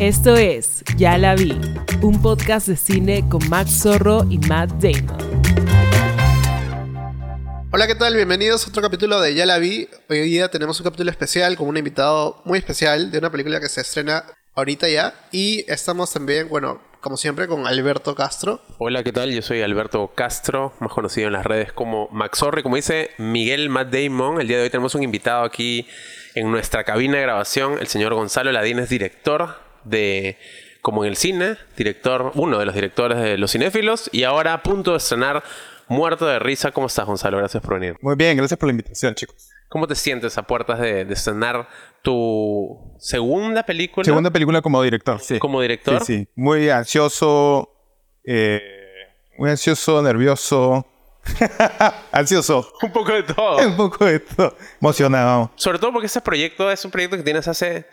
Esto es Ya la vi, un podcast de cine con Max Zorro y Matt Damon. Hola, ¿qué tal? Bienvenidos a otro capítulo de Ya la vi. Hoy día tenemos un capítulo especial con un invitado muy especial de una película que se estrena ahorita ya. Y estamos también, bueno, como siempre, con Alberto Castro. Hola, ¿qué tal? Yo soy Alberto Castro, más conocido en las redes como Max Zorri. Como dice Miguel Matt Damon, el día de hoy tenemos un invitado aquí en nuestra cabina de grabación. El señor Gonzalo Ladín es director de Como en el Cine, director, uno de los directores de Los Cinéfilos, y ahora a punto de estrenar Muerto de Risa. ¿Cómo estás, Gonzalo? Gracias por venir. Muy bien, gracias por la invitación, chicos. ¿Cómo te sientes a puertas de, de estrenar tu segunda película? Segunda película como director, sí. ¿Como director? Sí, sí. Muy ansioso, eh, muy ansioso, nervioso, ansioso. Un poco de todo. Un poco de todo. Emocionado. Sobre todo porque este proyecto es un proyecto que tienes hace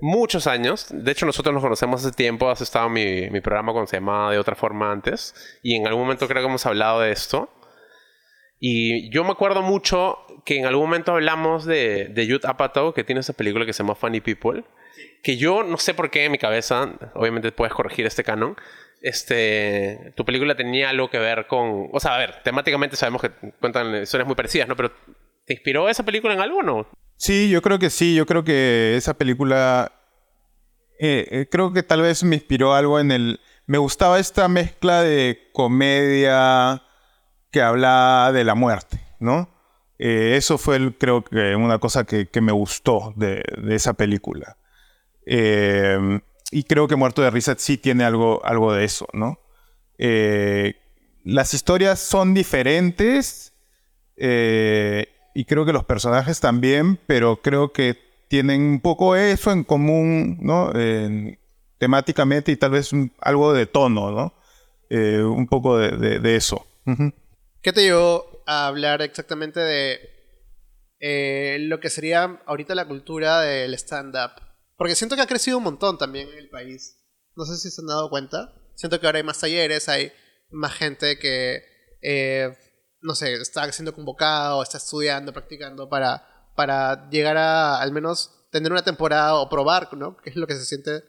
muchos años. De hecho, nosotros nos conocemos hace tiempo. Has estado en mi, mi programa cuando se llamaba de otra forma antes. Y en algún momento creo que hemos hablado de esto. Y yo me acuerdo mucho que en algún momento hablamos de, de Judd Apatow, que tiene esa película que se llama Funny People. Que yo no sé por qué en mi cabeza, obviamente puedes corregir este canon, este, tu película tenía algo que ver con... O sea, a ver, temáticamente sabemos que cuentan historias muy parecidas, ¿no? Pero ¿te inspiró esa película en algo o no? Sí, yo creo que sí. Yo creo que esa película... eh, eh, creo que tal vez me inspiró algo en el... Me gustaba esta mezcla de comedia que habla de la muerte, ¿no? Eh, eso fue, creo que, una cosa que, me gustó de, esa película. Y creo que Muerto de Risa sí tiene algo, algo de eso, ¿no? Las historias son diferentes eh, y creo que los personajes también, pero creo que tienen un poco eso en común, ¿no? En- temáticamente y tal vez algo de tono, ¿no? Eh, un poco de, de- eso. ¿Qué te llevó a hablar exactamente de eh, lo que sería ahorita la cultura del stand-up? Porque siento que ha crecido un montón también en el país. No sé si se han dado cuenta. Siento que ahora hay más talleres, hay más gente que, eh, no sé, está siendo convocado, está estudiando, practicando para, para llegar a al menos tener una temporada o probar, ¿no? ¿Qué es lo que se siente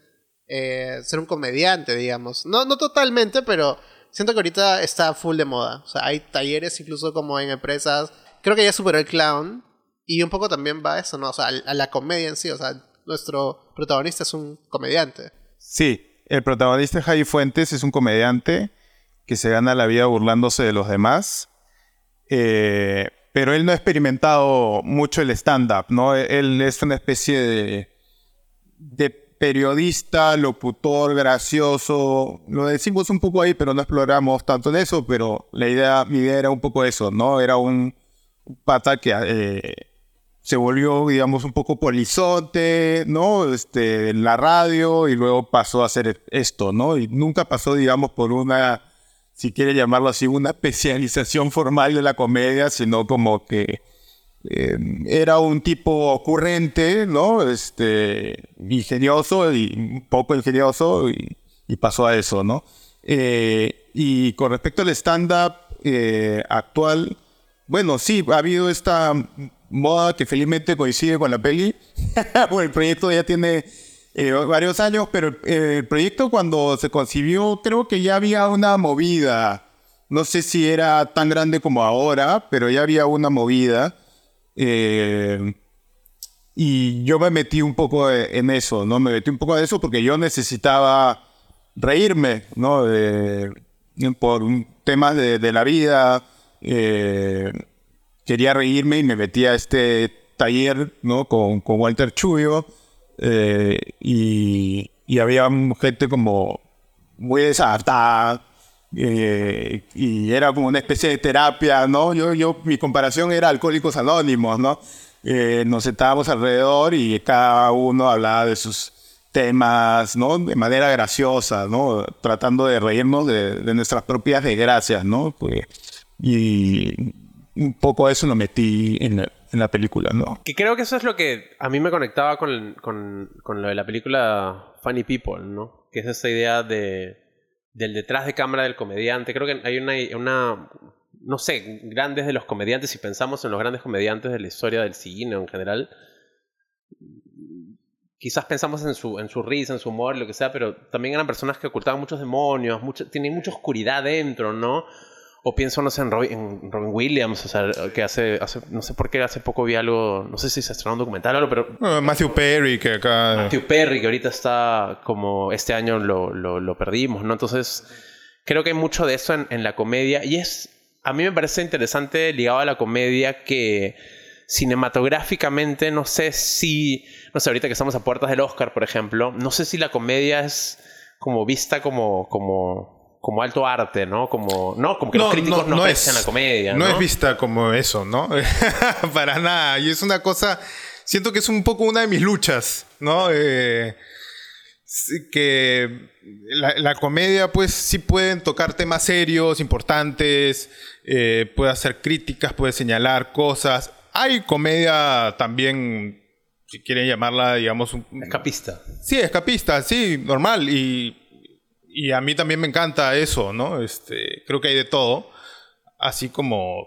eh, ser un comediante, digamos? No, no totalmente, pero siento que ahorita está full de moda. O sea, hay talleres incluso como en empresas. Creo que ya superó el clown. Y un poco también va eso, ¿no? O sea, a, a la comedia en sí. O sea, nuestro protagonista es un comediante. Sí, el protagonista Javi Fuentes es un comediante que se gana la vida burlándose de los demás. Eh, pero él no ha experimentado mucho el stand-up, ¿no? Él es una especie de, periodista, locutor, gracioso. Lo decimos un poco ahí, pero no exploramos tanto en eso. Pero la idea, mi idea era un poco eso, ¿no? Era un pata que eh, se volvió, digamos, un poco polizonte, ¿no? Este, en la radio y luego pasó a hacer esto, ¿no? Y nunca pasó, digamos, por una, si quiere llamarlo así, una especialización formal de la comedia, sino como que eh, era un tipo ocurrente, ¿no? Este, ingenioso y un poco ingenioso y, pasó a eso, ¿no? Eh, y con respecto al stand-up eh, actual, bueno, sí, ha habido esta moda que felizmente coincide con la peli. bueno, el proyecto ya tiene eh, varios años, pero eh, el proyecto cuando se concibió creo que ya había una movida. No sé si era tan grande como ahora, pero ya había una movida. Eh, y yo me metí un poco eh, en eso, ¿no? Me metí un poco en eso porque yo necesitaba reírme, ¿no? De- por temas de, de la vida. eh, quería reírme y me metí a este taller, ¿no? Con, con Walter Chuyo. Eh, y, y había gente como muy desadaptada. eh, y era como una especie de terapia, ¿no? Yo, yo, mi comparación era Alcohólicos Anónimos, ¿no? Eh, nos sentábamos alrededor y cada uno hablaba de sus temas, ¿no? De manera graciosa, ¿no? Tratando de reírnos de, nuestras propias desgracias, ¿no? Pues, y un poco eso lo metí en la, en la película, ¿no? Que creo que eso es lo que a mí me conectaba con, con, con lo de la película Funny People, ¿no? Que es esa idea de, del detrás de cámara del comediante. Creo que hay una, una, no sé, grandes de los comediantes, si pensamos en los grandes comediantes de la historia del cine en general, quizás pensamos en su, en su risa, en su humor, lo que sea, pero también eran personas que ocultaban muchos demonios, mucho, tienen mucha oscuridad dentro, ¿no? O pienso, no sé, en Robin, Williams, o sea, que hace, hace, no sé por qué hace poco vi algo, no sé si se estrenó un documental o algo, pero... Matthew Perry, que acá... Matthew Perry, que ahorita está como, este año lo, lo, lo perdimos, ¿no? Entonces, creo que hay mucho de eso en, en la comedia y es, a mí me parece interesante ligado a la comedia que cinematográficamente no sé si, no sé, ahorita que estamos a puertas del Oscar, por ejemplo, no sé si la comedia es como vista como, como como alto arte, ¿no? Como, no, como que los críticos no, aprecian la comedia. ¿no? es vista como eso, ¿no? Para nada. Y es una cosa. Siento que es un poco una de mis luchas, ¿no? Eh, que la, comedia, pues, sí pueden tocar temas serios, importantes, eh, puede hacer críticas, puede señalar cosas. Hay comedia también, si quieren llamarla, digamos, un, escapista. Sí, escapista, sí, normal. Y y a mí también me encanta eso, ¿no? Este, creo que hay de todo. Así como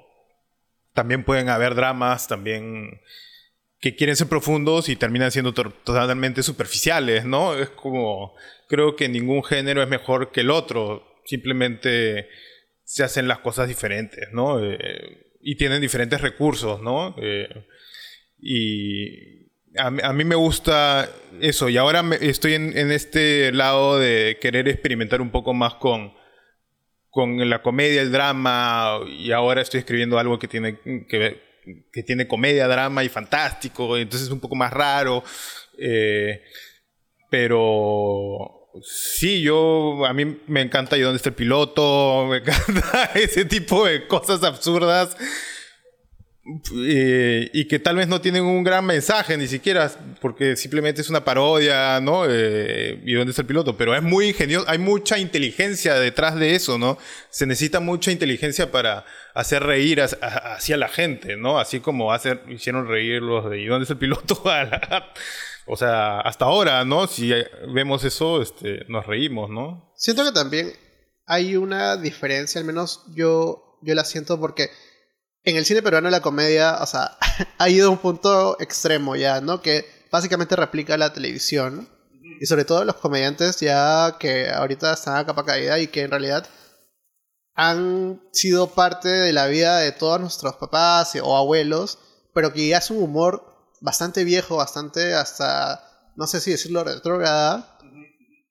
también pueden haber dramas también que quieren ser profundos y terminan siendo totalmente superficiales, ¿no? Es como, creo que ningún género es mejor que el otro, simplemente se hacen las cosas diferentes, ¿no? Eh, y tienen diferentes recursos, ¿no? Eh, y, a, mí me gusta eso y ahora estoy en, este lado de querer experimentar un poco más con, con la comedia, el drama y ahora estoy escribiendo algo que tiene, que, que tiene comedia, drama y fantástico, entonces es un poco más raro. Eh, pero sí, yo, a mí me encanta ¿Y dónde está el piloto? Me encanta ese tipo de cosas absurdas eh, y que tal vez no tienen un gran mensaje ni siquiera, porque simplemente es una parodia, ¿no? Eh, ¿Y dónde está el piloto? Pero es muy ingenioso, hay mucha inteligencia detrás de eso, ¿no? Se necesita mucha inteligencia para hacer reír hacia la gente, ¿no? Así como hacer, hicieron reír los de ¿Y dónde está el piloto? o sea, hasta ahora, ¿no? Si vemos eso, este, nos reímos, ¿no? Siento que también hay una diferencia, al menos yo, yo la siento porque en el cine peruano la comedia, o sea, ha ido a un punto extremo ya, ¿no? Que básicamente replica la televisión. Y sobre todo los comediantes ya que ahorita están a capa caída y que en realidad han sido parte de la vida de todos nuestros papás o abuelos, pero que ya es un humor bastante viejo, bastante hasta, no sé si decirlo retrógrada,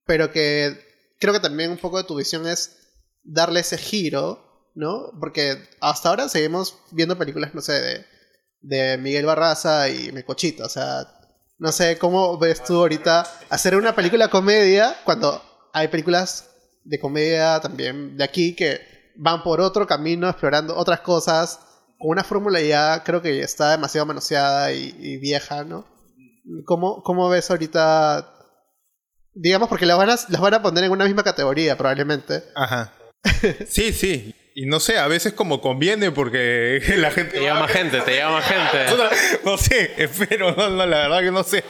pero que creo que también un poco de tu visión es darle ese giro ¿no? Porque hasta ahora seguimos viendo películas, no sé, de, de Miguel Barraza y Mecochito. O sea, no sé cómo ves tú ahorita hacer una película comedia cuando hay películas de comedia también de aquí que van por otro camino explorando otras cosas con una fórmula ya creo que está demasiado manoseada y, vieja, ¿no? ¿Cómo, ¿Cómo, ves ahorita? Digamos, porque las van, a, las van a poner en una misma categoría probablemente. Ajá. Sí, sí. Y no sé, a veces como conviene porque la gente... Te llama gente, te llama gente. No sé, espero, no, la verdad que no sé.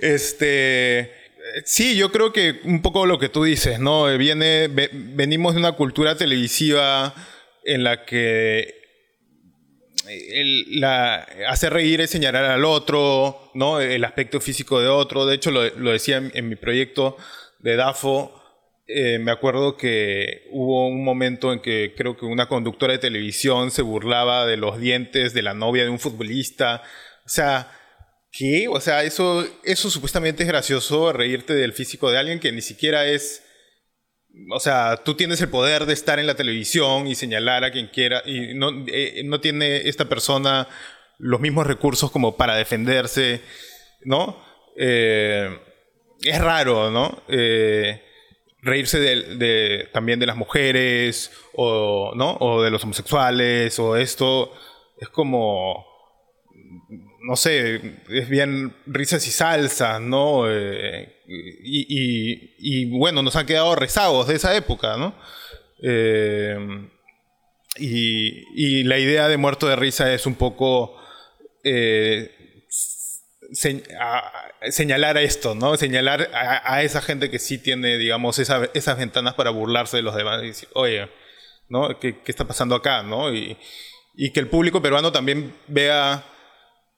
Este... Sí, yo creo que un poco lo que tú dices, ¿no? Viene, venimos de una cultura televisiva en la que el, la, hacer reír es señalar al otro, ¿no? El aspecto físico de otro. De hecho, lo, lo decía en, en, mi proyecto de DAFO, eh, me acuerdo que hubo un momento en que creo que una conductora de televisión se burlaba de los dientes de la novia de un futbolista. O sea, ¿qué? O sea, eso, eso supuestamente es gracioso, reírte del físico de alguien que ni siquiera es... O sea, tú tienes el poder de estar en la televisión y señalar a quien quiera y no, eh, no tiene esta persona los mismos recursos como para defenderse, ¿no? Eh, es raro, ¿no? Eh, reírse de, también de las mujeres o, ¿no? o de los homosexuales o esto es como no sé, es bien risas y salsas, ¿no? Eh, y, bueno, nos han quedado rezagos de esa época, ¿no? Eh, y, la idea de muerto de risa es un poco eh, señalar a esto, ¿no? Señalar a, esa gente que sí tiene, digamos, esas ventanas para burlarse de los demás y decir, oye, ¿no? ¿Qué, está pasando acá, ¿no? Y, que el público peruano también vea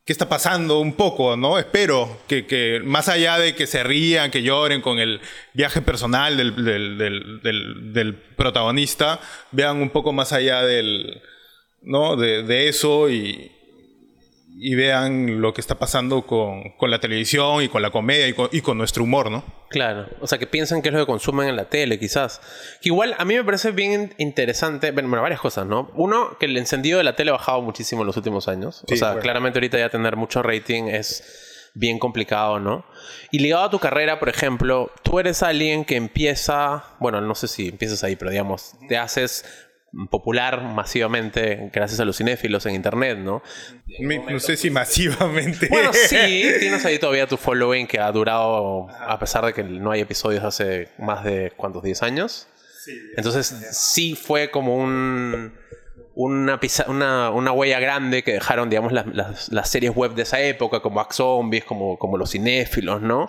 qué está pasando un poco, ¿no? Espero que, que más allá de que se rían, que lloren con el viaje personal del, del, protagonista, vean un poco más allá del, ¿no? de, de eso y, y vean lo que está pasando con, con la televisión y con la comedia y con, y con nuestro humor, ¿no? Claro, o sea, que piensan que es lo que consumen en la tele, quizás. Que igual a mí me parece bien interesante, bueno, varias cosas, ¿no? Uno, que el encendido de la tele ha bajado muchísimo en los últimos años. Sí, o sea, bueno. claramente ahorita ya tener mucho rating es bien complicado, ¿no? Y ligado a tu carrera, por ejemplo, tú eres alguien que empieza, bueno, no sé si empiezas ahí, pero digamos, te haces popular masivamente gracias a los cinéfilos en internet, ¿no? Mi- no sé si masivamente. Bueno, sí, tienes ahí todavía tu following que ha durado, a pesar de que no hay episodios hace más de, ¿cuántos? ¿10 años? Entonces, sí fue como un, una, una, una huella grande que dejaron, digamos, las, las- las series web de esa época, como Ax Zombies, como, como los cinéfilos, ¿no?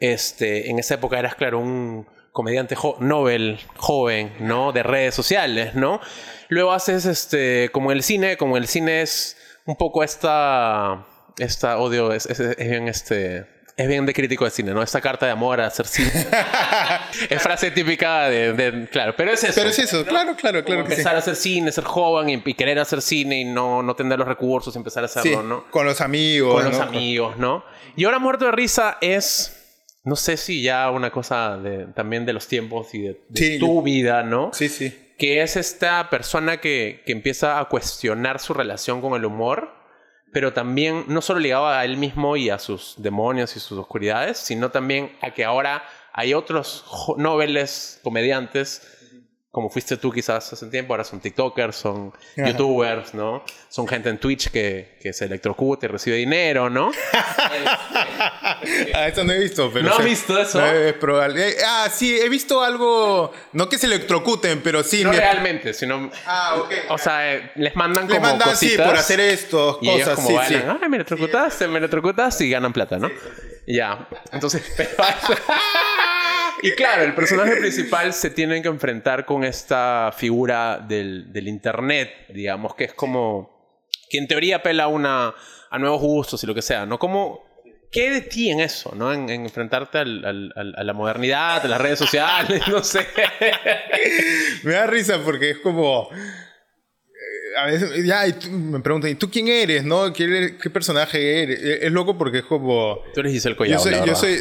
Este, en esa época eras, claro, un comediante jo- Nobel joven, ¿no? De redes sociales, ¿no? Luego haces, este, como el cine, como el cine es un poco esta, esta odio, es, es- es bien, este, es bien de crítico de cine, ¿no? Esta carta de amor a hacer cine. es frase típica de, de- claro, pero es eso. Pero es eso, claro, claro, claro que sí. empezar a hacer cine, ser joven y, y querer hacer cine y no, no tener los recursos, empezar a hacerlo, Sí, ¿no? con los amigos. con los ¿no? amigos, ¿no? Y ahora Muerto de Risa es, no sé si ya una cosa de, también de los tiempos y de, de Sí, tu yo- vida, ¿no? Sí, sí. Que es esta persona que, que empieza a cuestionar su relación con el humor, pero también no solo ligado a él mismo y a sus demonios y sus oscuridades, sino también a que ahora hay otros noveles, comediantes, como fuiste tú quizás hace un tiempo, ahora son TikTokers, son Ajá. YouTubers, ¿no? Son gente en Twitch que, que se electrocuta y recibe dinero, ¿no? Ah, eso no he visto, pero. ¿No sí. visto eso? No, es probable. Eh, ah, sí, he visto algo. No que se electrocuten, pero sí. No mi- realmente, sino... Ah, ok. O sea, eh, les mandan Le como mandan, sí, cositas por hacer esto, y ellos cosas, como sí, van, sí. ay, me electrocutaste, me electrocutaste y ganan plata, ¿no? Ya, entonces... pero- y claro, el personaje principal se tiene que enfrentar con esta figura del, del internet, digamos, que es como... Que en teoría apela a, una, a nuevos gustos y lo que sea, ¿no? Como... ¿Qué de ti en eso, no? En, en enfrentarte al- al- a la modernidad, a las redes sociales, no sé. Me da risa porque es como. A veces, ya, y tú- me preguntan, ¿y tú quién eres? ¿No? ¿Qué, eres- qué personaje eres? Eh, Es loco porque es como. Tú eres Giselle Yo Collado, soy, yo soy.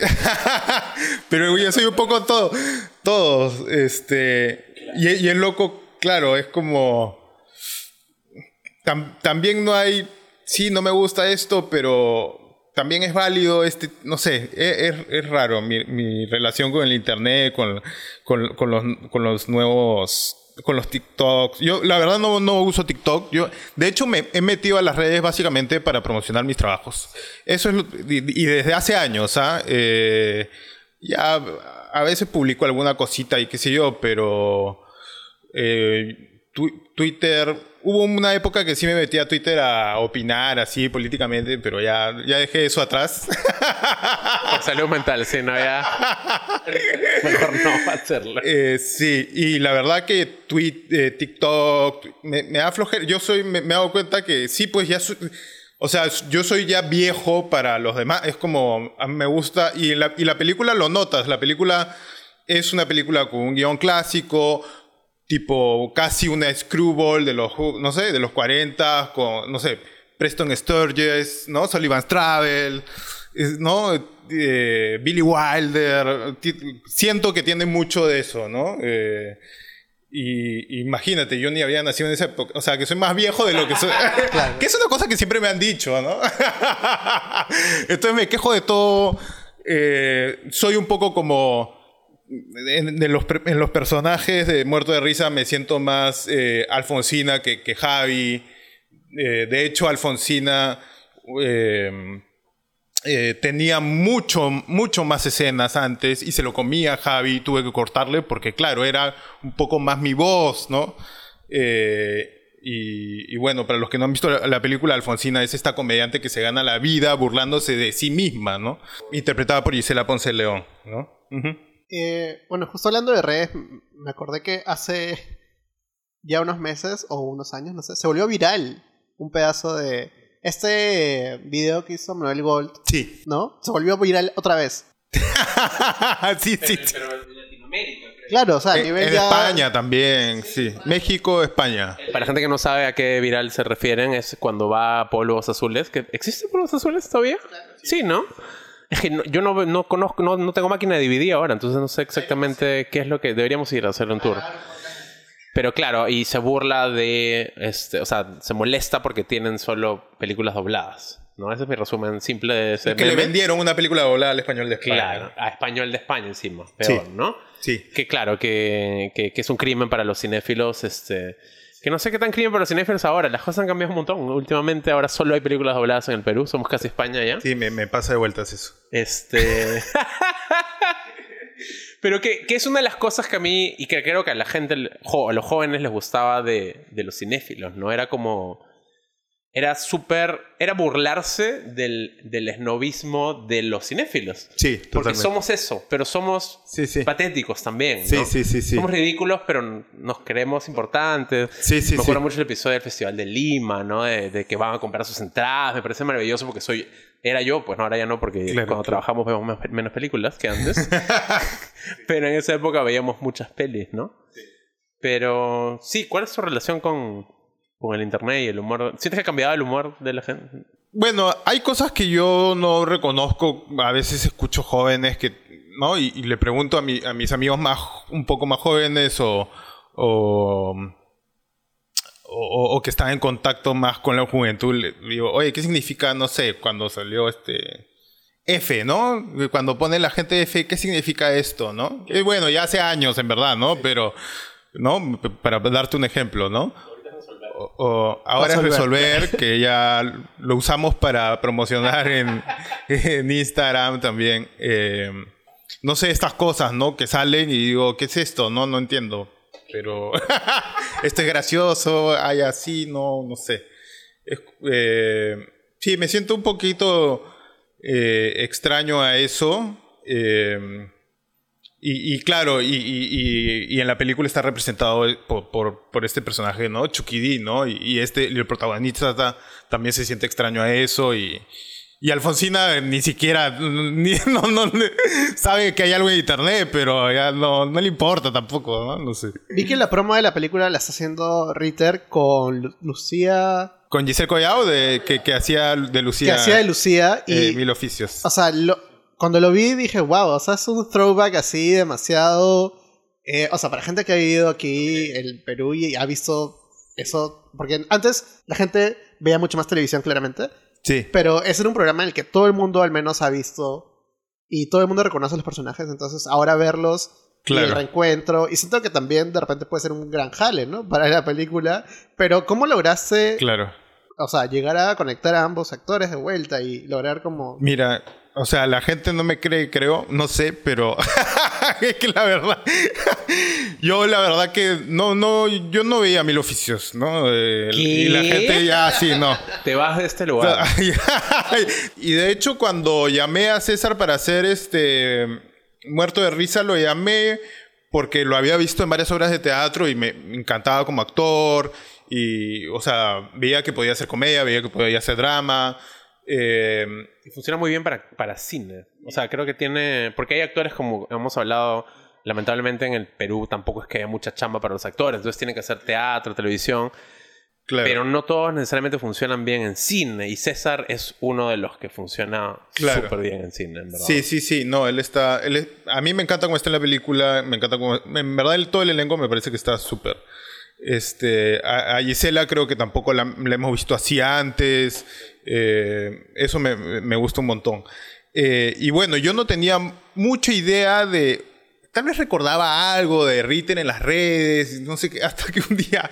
pero yo soy un poco todo. Todos. Este. Y, y es loco, claro, es como. tam- también no hay. Sí, no me gusta esto, pero también es válido este. No sé, es, es- es raro mi, mi relación con el internet, con, con, con los, con los nuevos. Con los TikToks. Yo, la verdad, no, no uso TikTok. Yo, de hecho, me he metido a las redes básicamente para promocionar mis trabajos. Eso es. lo- y, desde hace años, ¿ah? Eh, ya a veces publico alguna cosita y qué sé yo, pero. eh, Twitter. Hubo una época que sí me metí a Twitter a opinar así políticamente, pero ya, ya dejé eso atrás. Salud mental, sí, no ya. Mejor no hacerlo. Eh, sí, y la verdad que tweet, eh, TikTok me, me da flojera. Yo soy, me, me he dado cuenta que sí, pues ya soy- o sea, yo soy ya viejo para los demás. Es como, a mí me gusta, y la, y la película lo notas. La película es una película con un guion clásico, tipo casi una screwball de los, no sé, de los 40, con, no sé, Preston Sturges, ¿no? Sullivan's Travel, ¿no? Eh, Billy Wilder. Siento que tiene mucho de eso, ¿no? Eh, y imagínate, yo ni había nacido en esa época. O sea, que soy más viejo de lo que soy. que es una cosa que siempre me han dicho, ¿no? Entonces me quejo de todo. Eh, soy un poco como. En, de los, per- en los personajes de Muerto de Risa me siento más eh, Alfonsina que, que Javi. Eh, de hecho, Alfonsina eh, tenía mucho, mucho más escenas antes y se lo comía Javi. Tuve que cortarle porque, claro, era un poco más mi voz, ¿no? Eh, y, y bueno, para los que no han visto la, la película, Alfonsina es esta comediante que se gana la vida burlándose de sí misma, ¿no? Interpretada por Gisela Ponce León, ¿no? Eh, bueno, justo hablando de redes, me acordé que hace ya unos meses o unos años, no sé, se volvió viral un pedazo de, este video que hizo Manuel Gold, Sí. ¿no? Se volvió viral otra vez. sí, sí. sí. en Latinoamérica, Claro, o sea, a En, nivel en ya... España también, sí. México, España. Para la gente que no sabe a qué viral se refieren, es cuando va a polvos azules. que ¿Existen polvos azules todavía? Sí, ¿no? Es que no- yo no, no conozco, no, no tengo máquina de DVD ahora, entonces no sé exactamente qué es lo que deberíamos ir a hacer un tour. Pero claro, y se burla de, este, o sea, se molesta porque tienen solo películas dobladas. ¿no? Ese es mi resumen simple de ese Que le meme. vendieron una película doblada al español de España. Claro, a español de España encima, peor, Sí. ¿no? Sí. Que claro, que, que, que es un crimen para los cinéfilos, este... Que no sé qué tan crimen para los cinéfilos ahora, las cosas han cambiado un montón. Últimamente ahora solo hay películas dobladas en el Perú, somos casi España ya. Sí, me, me pasa de vueltas eso. Este... Pero que, que es una de las cosas que a mí, y que creo que a la gente, a los jóvenes les gustaba de, de los cinéfilos, ¿no? Era como... Era súper... Era burlarse del, del esnovismo de los cinéfilos. Sí, Porque totalmente. somos eso, pero somos Sí, sí. patéticos también. Sí, ¿no? sí, sí, sí. Somos ridículos, pero nos creemos importantes. Sí, sí, me acuerdo sí. mucho el episodio del Festival de Lima, ¿no? De, de que van a comprar sus entradas. Me parece maravilloso porque soy. Era yo, pues no, ahora ya no, porque Claro, cuando claro. trabajamos vemos más- menos películas que antes. pero en esa época veíamos muchas pelis, ¿no? Pero sí, ¿cuál es tu relación con, con el internet y el humor? ¿Sientes que ha cambiado el humor de la gente? Bueno, hay cosas que yo no reconozco. A veces escucho jóvenes que, ¿no? Y, y le pregunto a, mi- a mis amigos más, un poco más jóvenes o, o, o- o que están en contacto más con la juventud. Le digo, oye, ¿qué significa, no sé, cuando salió este F, ¿no? Cuando pone la gente F, ¿qué significa esto, no? Eh, bueno, ya hace años, en verdad, ¿no? Pero, ¿no? Para darte un ejemplo, ¿no? O- o ahora es resolver, que ya lo usamos para promocionar en, en Instagram también. Eh, no sé, estas cosas, ¿no? Que salen y digo, ¿qué es esto? No, no entiendo. Pero esto es gracioso, hay así, no, no sé. Es- eh, sí, me siento un poquito eh, extraño a eso. eh, y, y claro, y, y- y- en la película está representado por, por- por este personaje, ¿no? Chucky D, ¿no? Y, este, el protagonista ta- también se siente extraño a eso y... Y Alfonsina ni siquiera ni- no, no, sabe que hay algo en internet, pero ya no, no le importa tampoco, ¿no? No sé. Vi que la promo de la película la está haciendo Ritter con Lu- Lucía... Con Giselle Collao, de, que, que hacía de Lucía. Que hacía de Lucía y... eh, Mil Oficios. O sea, lo- cuando lo vi dije, wow, o sea, es un throwback así demasiado... eh, o sea, para gente que ha vivido aquí en Perú y ha visto eso... Porque antes la gente veía mucho más televisión claramente, Sí. pero ese era un programa en el que todo el mundo al menos ha visto y todo el mundo reconoce a los personajes, entonces ahora verlos... Y el reencuentro. Y siento que también de repente puede ser un gran jale, ¿no? Para la película. Pero ¿cómo lograste, Claro. o sea, llegar a conectar a ambos actores de vuelta y lograr como... Mira, o sea, la gente no me cree, creo, no sé, pero es que la verdad, yo la verdad que no, no, yo no veía mil oficios, ¿no? Eh, y la gente ya sí, no. Te vas de este lugar. y de hecho, cuando llamé a César para hacer este Muerto de Risa, lo llamé porque lo había visto en varias obras de teatro y me encantaba como actor. Y, o sea, veía que podía hacer comedia, veía que podía hacer drama. Eh, funciona muy bien para, para cine. O sea, creo que tiene. Porque hay actores, como hemos hablado, lamentablemente en el Perú tampoco es que haya mucha chamba para los actores. Entonces tienen que hacer teatro, televisión. claro. Pero no todos necesariamente funcionan bien en cine. Y César es uno de los que funciona Claro. súper bien en cine, en verdad. Sí, sí, sí, no, él está, él es- a mí me encanta cómo está en la película, me encanta cómo, en verdad el, todo el elenco me parece que está súper. Este, a, Gisela creo que tampoco la, la hemos visto así antes, eh, eso me, me gusta un montón. Eh, y bueno, yo no tenía mucha idea de, tal vez recordaba algo de Ritter en las redes, no sé qué, hasta que un día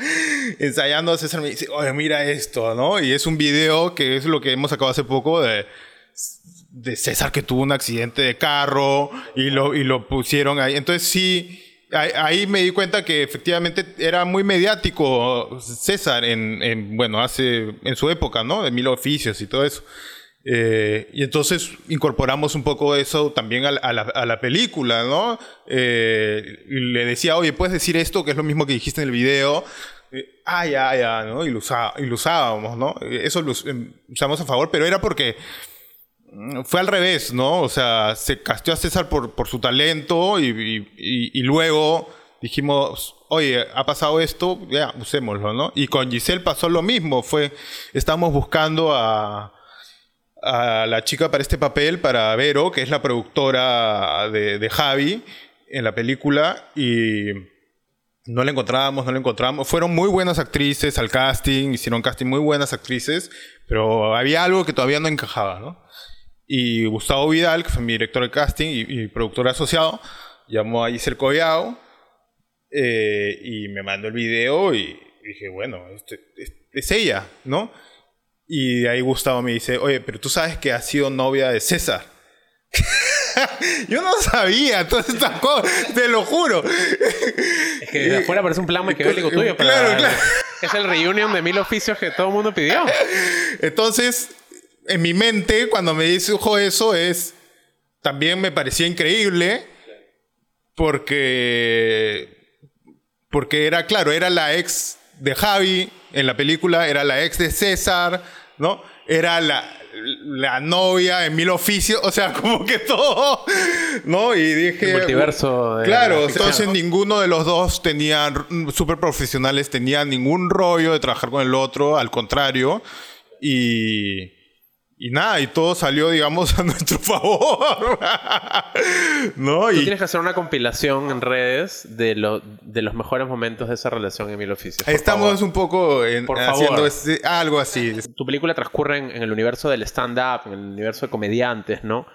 ensayando a César me dice, oye, mira esto, ¿no? Y es un video que es lo que hemos sacado hace poco de de César que tuvo un accidente de carro y lo, y lo pusieron ahí. Entonces sí, ahí, me di cuenta que efectivamente era muy mediático César en, en, bueno, hace, en su época, ¿no? De mil oficios y todo eso. Eh, y entonces incorporamos un poco eso también a la, película, ¿no? Eh, y le decía, oye, puedes decir esto, que es lo mismo que dijiste en el video, eh, ah, ya, ya, ¿no? Y lo, usábamos, ¿no? Eh, Eso lo em, usamos a favor, pero era porque fue al revés, ¿no? O sea, se casteó a César por, su talento y, luego dijimos, oye, ha pasado esto, ya, usémoslo, ¿no? Y con Giselle pasó lo mismo, fue, estábamos buscando a, a la chica para este papel, para Vero, que es la productora de, de Javi en la película, y no la encontrábamos, no la encontramos. Fueron muy buenas actrices al casting, hicieron casting muy buenas actrices, pero había algo que todavía no encajaba, ¿no? Y Gustavo Vidal, que fue mi director de casting y, y productor asociado, llamó a Giselle Collao eh, y me mandó el video y dije, bueno, este- es, es ella, ¿no? Y de ahí Gustavo me dice, oye, pero tú sabes que ha sido novia de César. Yo no sabía todas estas cosas, te lo juro. Es que desde afuera parece un plan maquiavélico tuyo. Pero Claro, claro. Es el reunion de mil oficios que todo el mundo pidió. Entonces, en mi mente, cuando me dijo eso, es. También me parecía increíble. Porque. Porque era, claro, era la ex de Javi en la película, era la ex de César, ¿no? Era la, la novia en mil oficios, o sea, como que todo, ¿no? Y dije. El multiverso de Claro, entonces ninguno de los dos tenía, súper profesionales, tenía ningún rollo de trabajar con el otro, al contrario. Y, y nada, y todo salió, digamos, a nuestro favor. ¿No? Tú Y tienes que hacer una compilación en redes de, lo- de los mejores momentos de esa relación en mil oficios. estamos favor. un poco en- Por haciendo favor. ese- algo así. Tu película transcurre en, en el universo del stand-up, en el universo de comediantes, ¿no?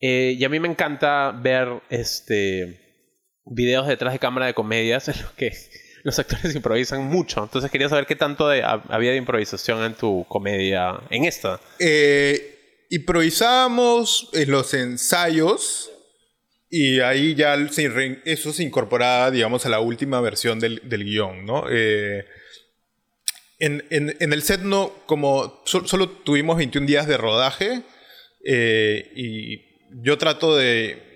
Eh, y a mí me encanta ver este videos detrás de cámara de comedias en los que los actores improvisan mucho. Entonces quería saber qué tanto había de improvisación en tu comedia, en esta. Eh, improvisábamos en los ensayos y ahí ya eso se incorporaba, digamos, a la última versión del, del guion, ¿no? Eh, en, el set no, como so- solo tuvimos 21 días de rodaje eh, y yo trato de,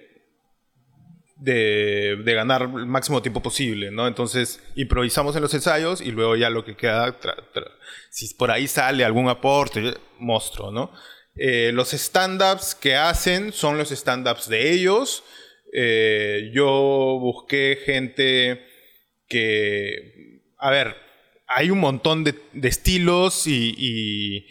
de, ganar el máximo tiempo posible, ¿no? Entonces improvisamos en los ensayos y luego ya lo que queda, si por ahí sale algún aporte, monstruo, ¿no? Eh, los stand-ups que hacen son los stand-ups de ellos. Eh, yo busqué gente que, a ver, hay un montón de, estilos y,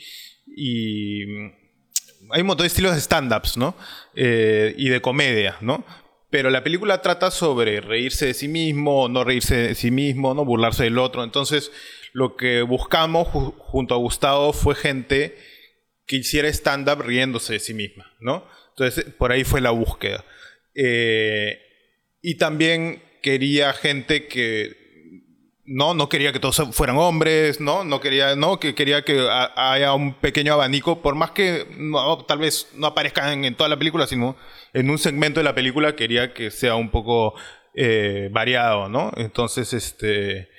hay un montón de estilos de stand-ups, ¿no? Eh, y de comedia, ¿no? Pero la película trata sobre reírse de sí mismo, no reírse de sí mismo, no burlarse del otro. Entonces, lo que buscamos ju- junto a Gustavo fue gente que hiciera stand-up riéndose de sí misma, ¿no? Entonces, por ahí fue la búsqueda. Eh, y también quería gente que no, no quería que todos fueran hombres, no, no quería, no, que quería que ha- haya un pequeño abanico, por más que no, tal vez no aparezcan en toda la película, sino en un segmento de la película quería que sea un poco eh, variado, ¿no? Entonces, este,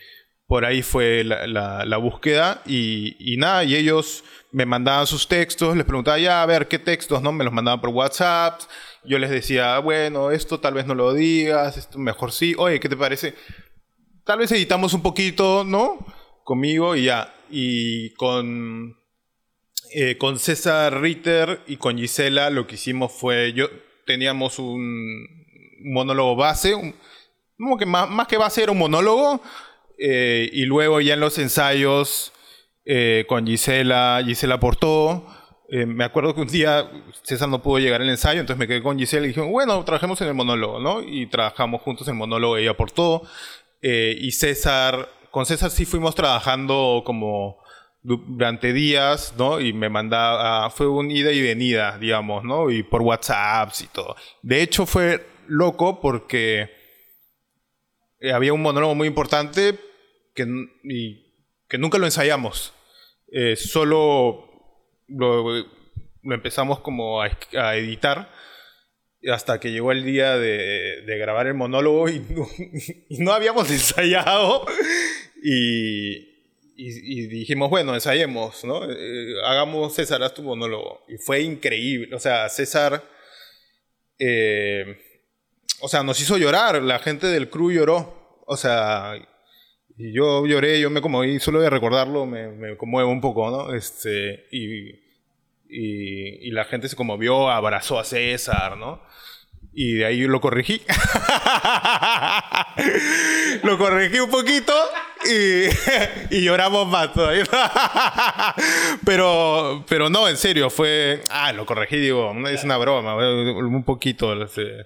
por ahí fue la, búsqueda y, y nada, y ellos me mandaban sus textos, les preguntaba ya a ver qué textos, ¿no? Me los mandaban por WhatsApp, yo les decía, bueno, esto tal vez no lo digas, esto mejor sí, oye, ¿qué te parece? Tal vez editamos un poquito, ¿no? Conmigo y ya. Y con, eh, con César Ritter y con Gisela lo que hicimos fue, yo teníamos un monólogo base, un- como que más, más que base era un monólogo, eh, y luego ya en los ensayos eh, con Gisela, Gisela aportó. Eh, me acuerdo que un día César no pudo llegar al ensayo, entonces me quedé con Gisela y dije, bueno, trabajemos en el monólogo, ¿no? Y trabajamos juntos en el monólogo, ella aportó. Eh, y César, con César sí fuimos trabajando como du- durante días, ¿no? Y me mandaba, fue un ida y venida, digamos, ¿no? Y por WhatsApp y todo. De hecho fue loco porque eh, había un monólogo muy importante que, y que nunca lo ensayamos. Eh, solo lo, lo empezamos como a editar hasta que llegó el día de, grabar el monólogo y no, habíamos ensayado y, dijimos, bueno, ensayemos, ¿no? Eh, hagamos César, haz tu monólogo. Y fue increíble, o sea, César, eh, o sea, nos hizo llorar, la gente del crew lloró, o sea, Y yo lloré, yo me conmoví, solo de recordarlo me, me conmuevo un poco, ¿no? Este, y, la gente se conmovió, abrazó a César, ¿no? Y de ahí lo corregí. lo corregí un poquito y, lloramos más todavía. pero, pero no, en serio, fue... Ah, lo corregí, digo, es una broma, un poquito. este,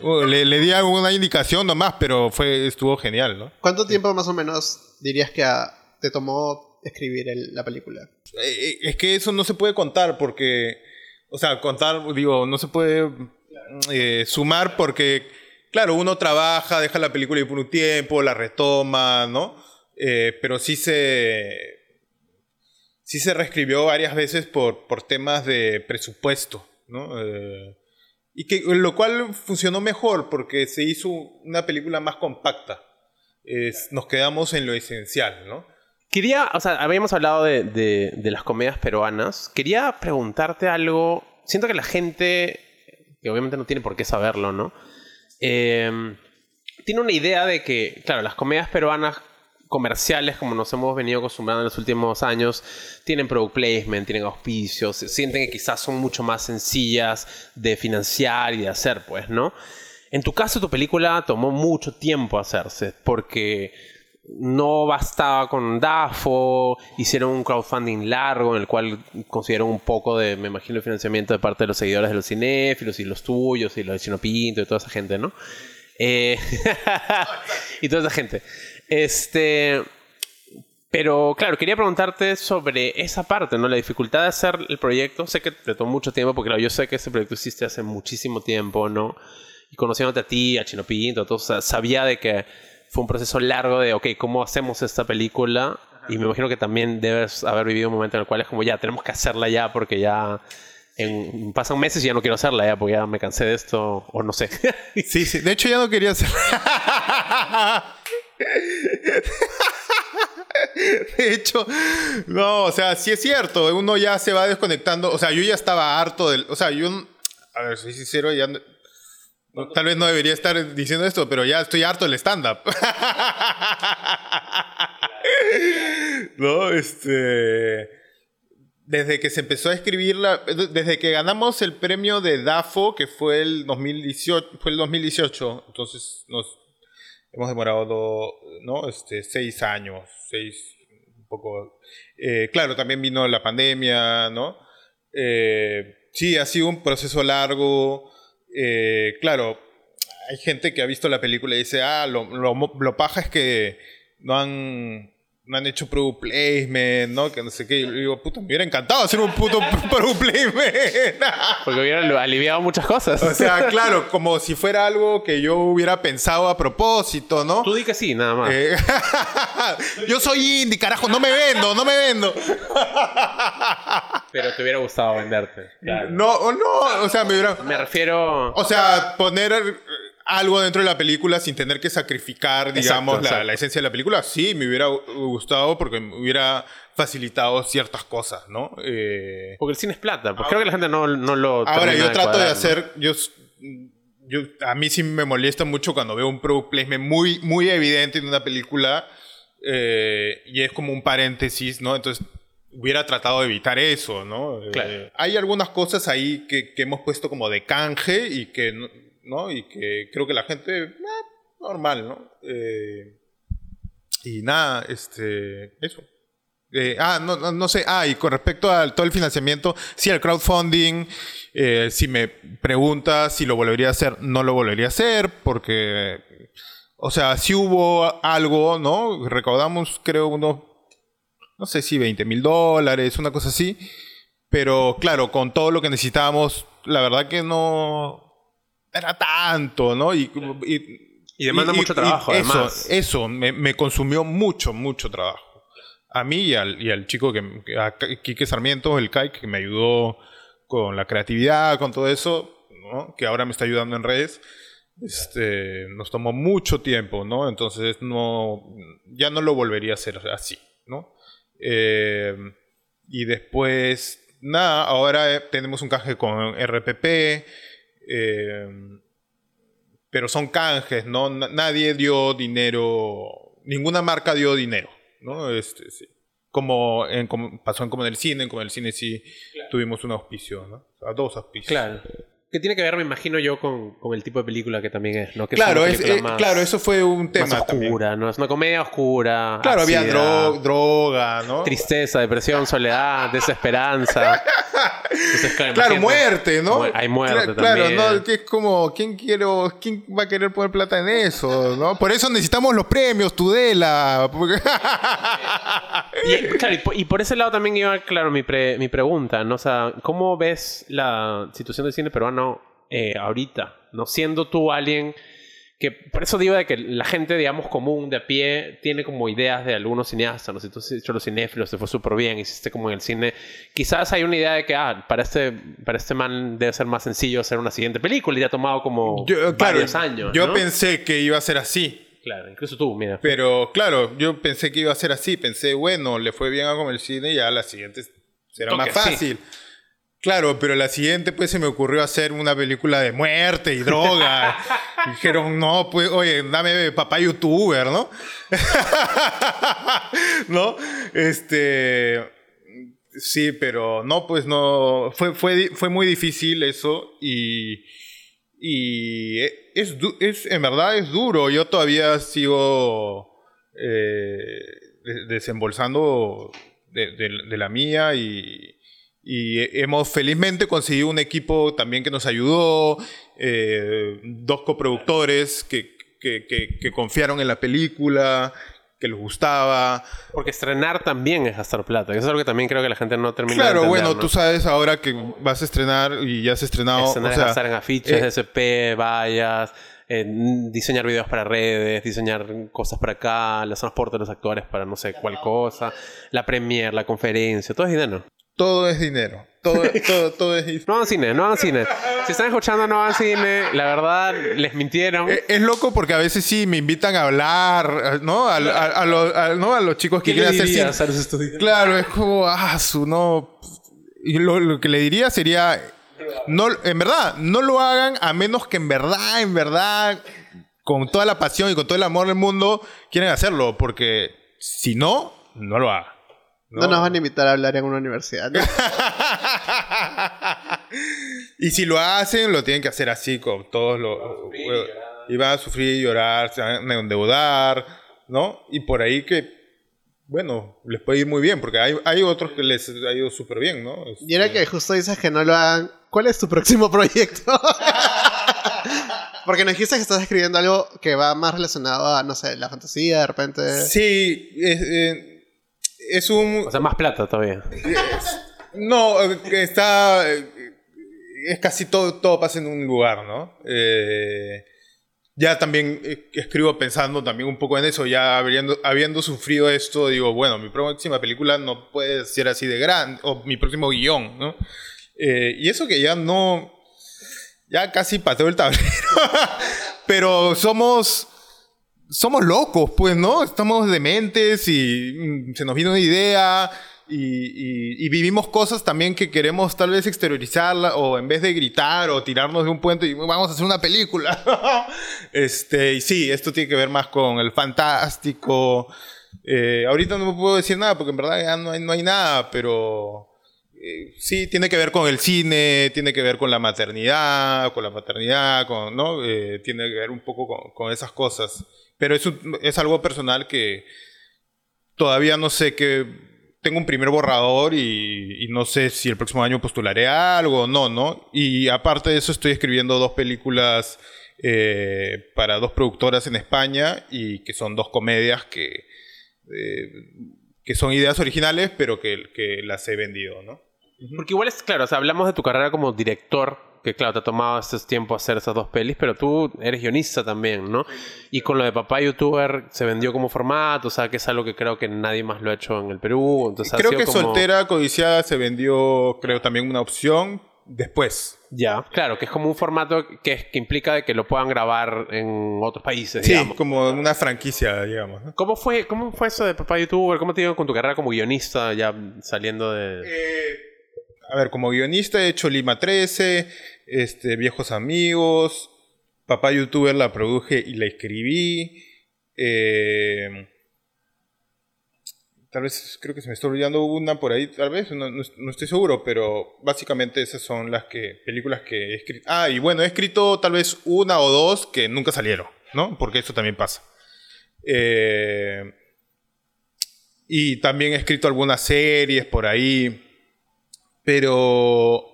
Le, le di alguna indicación nomás, pero fue, estuvo genial, ¿no? ¿Cuánto tiempo más o menos dirías que ah, te tomó escribir el- la película? Eh, Es que eso no se puede contar porque, o sea, contar, digo, no se puede eh, sumar porque, claro, uno trabaja, deja la película por un tiempo, la retoma, ¿no? Eh, pero sí se, sí se reescribió varias veces por, por temas de presupuesto, ¿no? Eh, y que, lo cual funcionó mejor porque se hizo una película más compacta. Nos quedamos en lo esencial, ¿no? Quería, o sea, habíamos hablado de, de- de las comedias peruanas. Quería preguntarte algo. Siento que la gente, que obviamente no tiene por qué saberlo, ¿no? Eh, tiene una idea de que, claro, las comedias peruanas comerciales, como nos hemos venido acostumbrando en los últimos años, tienen product placement, tienen auspicios, sienten que quizás son mucho más sencillas de financiar y de hacer, pues, ¿no? En tu caso, tu película tomó mucho tiempo hacerse, porque no bastaba con DAFO, hicieron un crowdfunding largo en el cual consiguieron un poco de, me imagino, financiamiento de parte de los seguidores de los cinéfilos y los tuyos y los de Chino Pinto y toda esa gente, ¿no? Eh, y toda esa gente. Este. Pero claro, quería preguntarte sobre esa parte, ¿no? La dificultad de hacer el proyecto. Sé que te tomó mucho tiempo, porque claro, yo sé que ese proyecto hiciste hace muchísimo tiempo, ¿no? Y conociéndote a ti, a Chino Pinto, todos, sabía de que fue un proceso largo de, ok, ¿cómo hacemos esta película? Y me imagino que también debes haber vivido un momento en el cual es como, ya, tenemos que hacerla ya porque ya en- pasan meses y ya no quiero hacerla ya porque ya me cansé de esto, o no sé. Sí, sí. De hecho, ya no quería hacer. De hecho, no, o sea, sí es cierto. Uno ya se va desconectando. O sea, yo ya estaba harto del. O sea, yo. A ver, soy sincero, ya. Tal vez no debería estar diciendo esto, pero ya estoy harto del stand-up. no, este desde que se empezó a escribir la, desde que ganamos el premio de DAFO que fue el 2018 fue el 2018 entonces nos hemos demorado do- no este seis años seis un poco eh, claro también vino la pandemia no Eh, sí ha sido un proceso largo Eh, claro hay gente que ha visto la película y dice ah lo, lo, lo paja es que no han no han hecho product placement, ¿no? Que no sé qué. Y yo digo, puta, me hubiera encantado hacer un puto product placement. porque hubiera aliviado muchas cosas. o sea, claro, como si fuera algo que yo hubiera pensado a propósito, ¿no? Tú di que sí, nada más. Eh, yo soy indie, carajo, no me vendo, no me vendo. Pero te hubiera gustado venderte. No, no, o sea, me hubiera... Me refiero. O sea, poner algo dentro de la película sin tener que sacrificar, digamos, la, exacto. la esencia de la película, sí, me hubiera gu- gustado porque me hubiera facilitado ciertas cosas, ¿no? Eh, Porque el cine es plata. Porque creo que la gente no, no lo. ahora, yo trato de cuadrar, ¿no? hacer... Yo, yo, a mí sí me molesta mucho cuando veo un product placement muy, muy evidente en una película eh, y es como un paréntesis, ¿no? Entonces hubiera tratado de evitar eso, ¿no? Eh, Claro. hay algunas cosas ahí que, que hemos puesto como de canje y que, no-. Y que creo que la gente, eh, normal, ¿no? Eh, y nada, este, eso. Ah, no, no, no sé. Ah, y con respecto a todo el financiamiento, sí, el crowdfunding, si me preguntas si lo volvería a hacer, no lo volvería a hacer, porque, o sea, si hubo algo, ¿no? Recaudamos, creo, unos, no sé si 20 mil dólares, una cosa así, pero claro, con todo lo que necesitábamos, la verdad que no era tanto, ¿no? Y, y, Y demanda mucho trabajo, además. Eso, me, me consumió mucho, mucho trabajo. A mí y al, y al chico que, que- a Quique Sarmiento, el Kai, que me ayudó con la creatividad, con todo eso, ¿no? que ahora me está ayudando en redes. Este, nos tomó mucho tiempo, ¿no? Entonces no, ya no lo volvería a hacer así, ¿no? Eh, y después, nada, ahora eh, tenemos un canje con RPP, eh, pero son canjes, ¿no? Na- nadie dio dinero ninguna marca dio dinero, ¿no? Este, sí. Como, en, como pasó en como en el cine, como en el cine sí tuvimos un auspicio, ¿no? O sea, dos auspicios. Claro. Que tiene que ver, me imagino yo, con, con el tipo de película que también es, ¿no? Que Claro, es, eh, más- claro, eso fue un tema más también. oscura, ¿no? Es una comedia oscura. Claro, había dro- droga, ¿no? Tristeza, depresión, soledad, desesperanza. Entonces, claro, Claro, muerte, ¿no? Hay muerte Cla- Claro, también. ¿no? Que es como, ¿quién, quiero, ¿quién va a querer poner plata en eso? ¿no? Por eso necesitamos los premios, Tudela. Y, claro, y por, y por ese lado también iba, claro, mi, pre- mi pregunta, ¿no? O sea, ¿cómo ves la situación del cine peruano eh, ahorita? ¿No? Siendo tú alguien que... Por eso digo de que la gente, digamos, común, de a pie, tiene como ideas de algunos cineastas, ¿no? Si tú has hecho los cinéfilos, te fue súper bien, hiciste como en el cine. Quizás hay una idea de que, ah, para este, para este man debe ser más sencillo hacer una siguiente película y te ha tomado como Yo, claro, varios años, yo ¿no? pensé que iba a ser así. Claro, incluso tú, mira. Pero claro, yo pensé que iba a ser así. Pensé, bueno, le fue bien a como el cine, ya la siguiente será Toque, más fácil. Claro, pero la siguiente pues se me ocurrió hacer una película de muerte y droga. Dijeron, no, pues, oye, dame papá youtuber, ¿no? ¿No? Este... Sí, pero no, pues no. Fue, fue, fue muy difícil eso y. Y e- es, es, en verdad es duro. Yo todavía sigo eh, de- desembolsando de, de- de la mía y, y hemos felizmente conseguido un equipo también que nos ayudó, eh, dos coproductores que, que, que- que confiaron en la película, que les gustaba. Porque estrenar también es gastar plata. Eso es algo que también creo que la gente no termina de Claro, entender, bueno, ¿no? tú sabes ahora que vas a estrenar y ya has estrenado. Estrenar o es sea, gastar en afiches, eh, SP, vallas, en diseñar videos para redes, diseñar cosas para acá, los transportes de los actores para no sé cuál cosa, la premiere, la conferencia, todo es dinero. Todo es dinero. Todo, todo, todo es dinero. No hagan cine, no hagan cine. Si están escuchando, no hagan cine. La verdad, les mintieron. Eh, Es loco porque a veces sí me invitan a hablar, ¿no? A, a- a los, a- ¿no? los chicos que ¿Qué le quieren hacer cine. Claro, es como, ah, su, no. Y lo, lo que le diría sería, no, en verdad, no lo hagan a menos que en verdad, en verdad, con toda la pasión y con todo el amor del mundo, quieren hacerlo. Porque si no, no lo hagan. No nos van a invitar a hablar en una universidad. ¿no? y si lo hacen, lo tienen que hacer así con todos los... Y van a sufrir y llorar, se van a endeudar, ¿no? Y por ahí que, bueno, les puede ir muy bien, porque hay, hay otros que les ha ido súper bien, ¿no? Y ahora que justo dices que no lo hagan, ¿cuál es tu próximo proyecto? Porque nos dijiste que estás escribiendo algo que va más relacionado a, no sé, la fantasía, de repente. Sí, es, eh, es un... O sea, más plata todavía. No, está. Es casi todo, todo pasa en un lugar, ¿no? Eh, ya también eh, escribo pensando también un poco en eso, ya habiendo, habiendo sufrido esto, digo, bueno, mi próxima película no puede ser así de grande, o mi próximo guion, ¿no? Eh, y eso que ya no. Ya casi pateo el tablero. Pero somos. Somos locos, pues, ¿no? Estamos dementes y mm, se nos vino una idea y, vivimos cosas también que queremos tal vez exteriorizarla o en vez de gritar o tirarnos de un puente y vamos a hacer una película. este, y sí, esto tiene que ver más con el fantástico. Eh, ahorita no puedo decir nada porque en verdad ya no hay, no hay nada, pero eh, sí, tiene que ver con el cine, tiene que ver con la maternidad, con la paternidad, con, ¿no? Eh, tiene que ver un poco con esas cosas. Pero es, un- es algo personal que todavía no sé qué. Tengo un primer borrador y, y no sé si el próximo año postularé algo o no, ¿no? Y aparte de eso estoy escribiendo dos películas eh, para dos productoras en España y que son dos comedias que, eh, que son ideas originales pero que, que las he vendido, ¿no? Porque igual es claro, o sea, hablamos de tu carrera como director, que claro, te ha tomado este tiempo hacer esas dos pelis, pero tú eres guionista también, ¿no? Y con lo de papá youtuber se vendió como formato, o sea, que es algo que creo que nadie más lo ha hecho en el Perú. Entonces ha Creo sido que como- Soltera Codiciada se vendió, creo, también una opción después. Ya, claro, que es como un formato que, que implica de que lo puedan grabar en otros países, Sí, digamos. como una franquicia, digamos. ¿no? ¿Cómo fue, ¿Cómo fue eso de papá youtuber? ¿Cómo te iba con tu carrera como guionista ya saliendo de... Eh, a ver, como guionista he hecho Lima 13, este, Viejos Amigos, Papá Youtuber la produje y la escribí. Eh, tal vez creo que se me está olvidando una por ahí, tal vez, no, no- estoy seguro, pero básicamente esas son las que películas que he escrito. Ah, y bueno, he escrito tal vez una o dos que nunca salieron, ¿no? Porque eso también pasa. Eh, y también he escrito algunas series por ahí, pero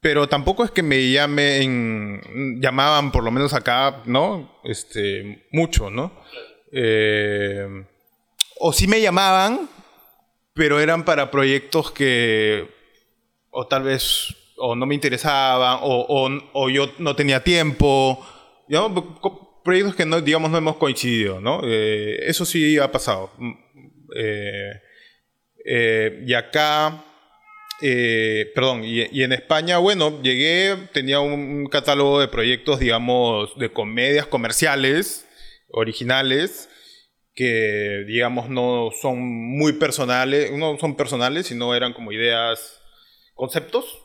pero tampoco es que me llamen, llamaban por lo menos acá, ¿no? Este, mucho, ¿no? Eh, o sí me llamaban, pero eran para proyectos que o tal vez o no me interesaban o, o- yo no tenía tiempo. Co- proyectos que no, digamos no hemos coincidido, ¿no? Eh, eso sí ha pasado. Mm, eh, eh, y acá, eh, perdón, y, en España, bueno, llegué, tenía un catálogo de proyectos, digamos, de comedias comerciales, originales, que, digamos, no son muy personales, no son personales, sino eran como ideas, conceptos,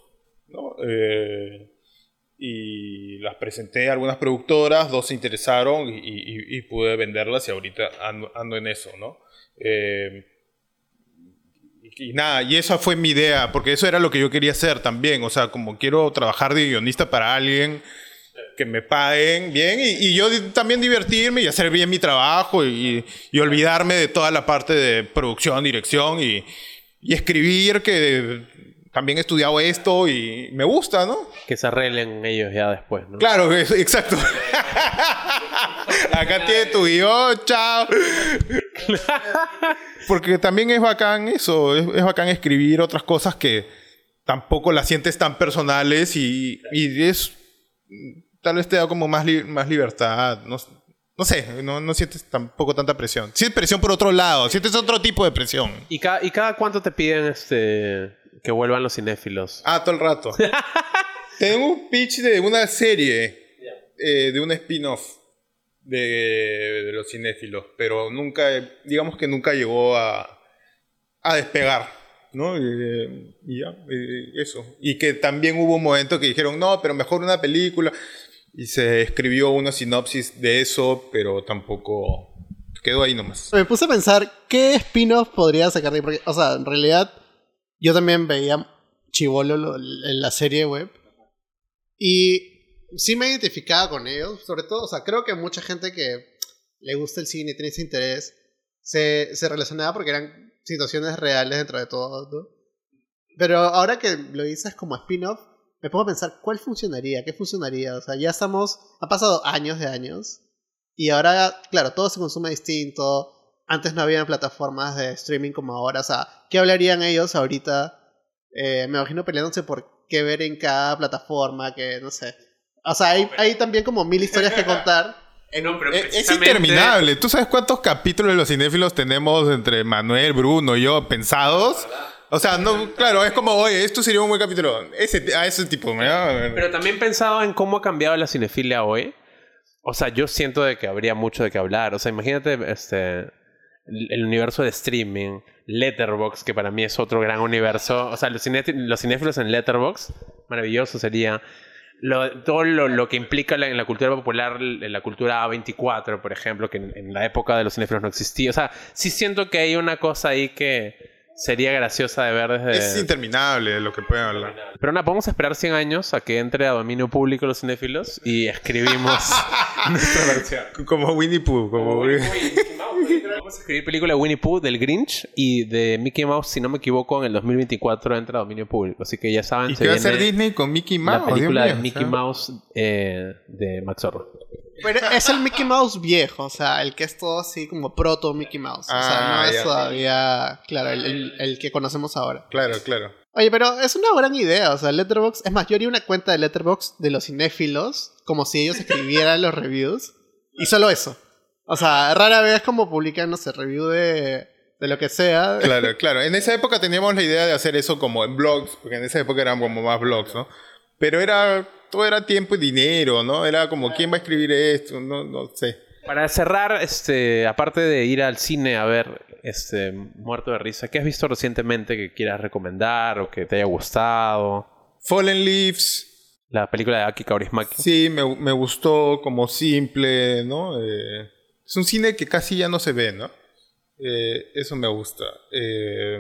¿no? Eh, y las presenté a algunas productoras, dos se interesaron y, pude venderlas y ahorita ando, en eso, ¿no? Y, nada, y esa fue mi idea, porque eso era lo que yo quería hacer también, o sea, como quiero trabajar de guionista para alguien que me paguen bien y, y yo también divertirme y hacer bien mi trabajo y, y olvidarme de toda la parte de producción, dirección y, y escribir, que también he estudiado esto y me gusta, ¿no? Que se arreglen ellos ya después, ¿no? Claro, exacto. Acá tiene tu guion, chao. Porque también es bacán eso, es, es bacán escribir otras cosas que tampoco las sientes tan personales y, y es tal vez te da como más, li- más libertad, no, no sé, no, no sientes tampoco tanta presión. Sientes presión por otro lado, sientes otro tipo de presión. ¿Y, cada, ¿Y cada cuánto te piden este que vuelvan los cinéfilos? Ah, todo el rato. Tengo un pitch de una serie, eh, de un spin-off de, los cinéfilos, pero nunca, eh, digamos que nunca llegó a, a despegar, ¿no? Y ya, eh, eso. Y que también hubo un momento que dijeron, no, pero mejor una película. Y se escribió una sinopsis de eso, pero tampoco quedó ahí nomás. Me puse a pensar qué spin-off podría sacar de porque, o sea, en realidad yo también veía Chivolo lo- en la serie web y sí me identificaba con ellos, sobre todo, o sea, creo que mucha gente que le gusta el cine, tiene ese interés, se, se relacionaba porque eran situaciones reales dentro de todo, ¿no? Pero ahora que lo dices como spin-off, me pongo a pensar cuál funcionaría, qué funcionaría, o sea, ya estamos, ha pasado años de años y ahora, claro, todo se consume distinto. Antes no había plataformas de streaming como ahora. O sea, ¿qué hablarían ellos ahorita? Eh, me imagino peleándose por qué ver en cada plataforma, que no sé. O sea, hay, hay también como mil historias que contar. no, pero Es, es interminable. ¿Tú sabes cuántos capítulos de los cinéfilos tenemos entre Manuel, Bruno y yo pensados? O sea, no, claro, es como, oye, esto sería un buen capítulo. Ese, a ese tipo, Pero también pensado en cómo ha cambiado la cinefilia hoy. O sea, yo siento de que habría mucho de qué hablar. O sea, imagínate este el el universo de streaming, Letterbox, que para mí es otro gran universo. O sea, los, cine- los cinéfilos en Letterbox, maravilloso sería. Lo- todo lo, lo que implica la- en la cultura popular, en la cultura A24, por ejemplo, que en, en la época de los cinéfilos no existía. O sea, sí siento que hay una cosa ahí que sería graciosa de ver desde... Es interminable lo que pueden hablar. Pero nada, podemos esperar 100 años a que entre a dominio público los cinéfilos y escribimos nuestra versión. Como Winnie Pooh, como A escribir película de Winnie Pooh, del Grinch y de Mickey Mouse, si no me equivoco, en el 2024 entra a dominio público. Así que ya saben, ¿Y se qué va a hacer Disney con Mickey Mouse? la película Dios de mío, Mickey o sea. Mouse eh, de Max Zorro. Pero es el Mickey Mouse viejo, o sea, el que es todo así como proto Mickey Mouse. O sea, Ah, no es ya. todavía, claro, el, el- el que conocemos ahora. Claro, claro. Oye, pero es una gran idea, o sea, Letterboxd. Es más, yo haría una cuenta de Letterboxd de los cinéfilos, como si ellos escribieran los reviews. Y solo eso. O sea, rara vez como publican, no sé, review de, de lo que sea. Claro, claro. En esa época teníamos la idea de hacer eso como en blogs, porque en esa época eran como más blogs, ¿no? Pero era, todo era tiempo y dinero, ¿no? Era como, ¿quién va a escribir esto? No, no sé. Para cerrar, este, aparte de ir al cine a ver este, Muerto de Risa, ¿qué has visto recientemente que quieras recomendar o que te haya gustado? Fallen Leaves, La película de Aki Kaurismäki. Sí, me, me gustó como simple, ¿no? Eh, es un cine que casi ya no se ve, ¿no? Eh, eso me gusta. Eh,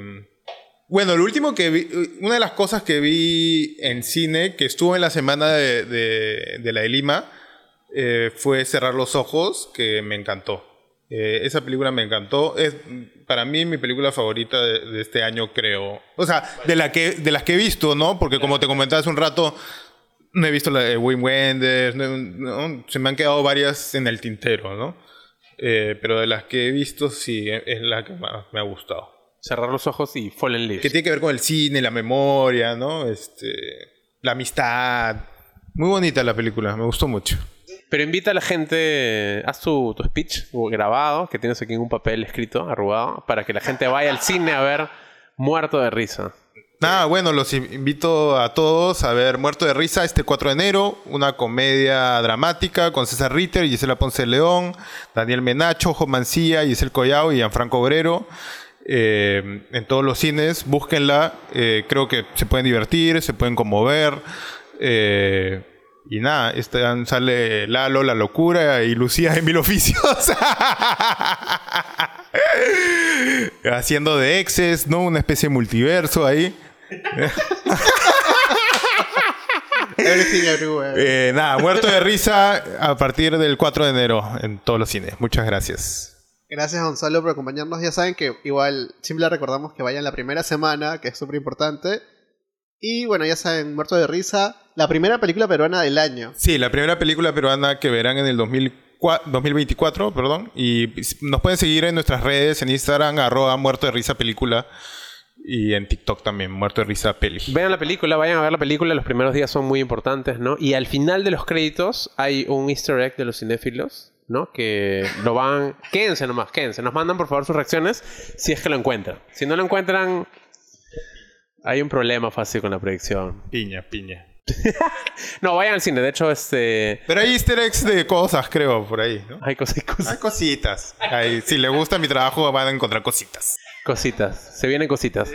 bueno, lo último que vi, una de las cosas que vi en cine, que estuvo en la semana de, de- la de Lima, eh, fue Cerrar los Ojos, que me encantó. Eh, esa película me encantó. Es para mí mi película favorita de, este año, creo. O sea, de, la que, de las que he visto, ¿no? Porque como te comentaba hace un rato, no he visto la de Wim Wenders, no, se me han quedado varias en el tintero, ¿no? Eh, pero de las que he visto, sí, e- es la que más me ha gustado. Cerrar los ojos y Fallen Leaves. Que tiene que ver con el cine, la memoria, ¿no? Este, la amistad. Muy bonita la película, me gustó mucho. Pero invita a la gente, haz tu, tu speech grabado, que tienes aquí en un papel escrito, arrugado, para que la gente vaya al cine a ver Muerto de Risa. Nada, bueno, los invito a todos a ver Muerto de Risa este 4 de enero, una comedia dramática con César Ritter, Gisela Ponce de León, Daniel Menacho, Jo Mancilla, Giselle Collao y Gianfranco Obrero. Eh, en todos los cines, búsquenla, eh, creo que se pueden divertir, se pueden conmover. eh, y nada, sale Lalo, La Locura y Lucía de Mil Oficios. Haciendo de exes, ¿no? Una especie de multiverso ahí. Everything Everywhere. Eh, nada, muerto de risa a partir del 4 de enero en todos los cines. Muchas gracias. Gracias Gonzalo por acompañarnos. Ya saben que igual siempre recordamos que vayan la primera semana, que es súper importante. Y bueno, ya saben, Muerto de Risa, la primera película peruana del año. Sí, la primera película peruana que verán en el 2004 2024, perdón. Y nos pueden seguir en nuestras redes, en Instagram, arroba muerto de risa película. Y en TikTok también, muerto de risa peli. Vean la película, vayan a ver la película, los primeros días son muy importantes, ¿no? Y al final de los créditos hay un easter egg de los cinéfilos, ¿no? Que lo van... Quédense nomás, quédense. Nos mandan por favor sus reacciones si es que lo encuentran. Si no lo encuentran, hay un problema fácil con la predicción. Piña, piña. No, vayan al cine. De hecho, este... Pero hay easter eggs de cosas, creo, por ahí, ¿no? Hay cosas, cosas, Hay cositas. Si les gusta mi trabajo, van a encontrar cositas. Cositas. Se vienen cositas.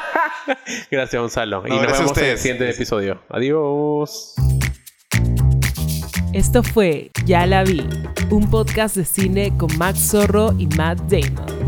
gracias, Gonzalo. y No, nos vemos en el siguiente episodio. Adiós. Esto fue Ya la vi, un podcast de cine con Max Zorro y Matt Damon.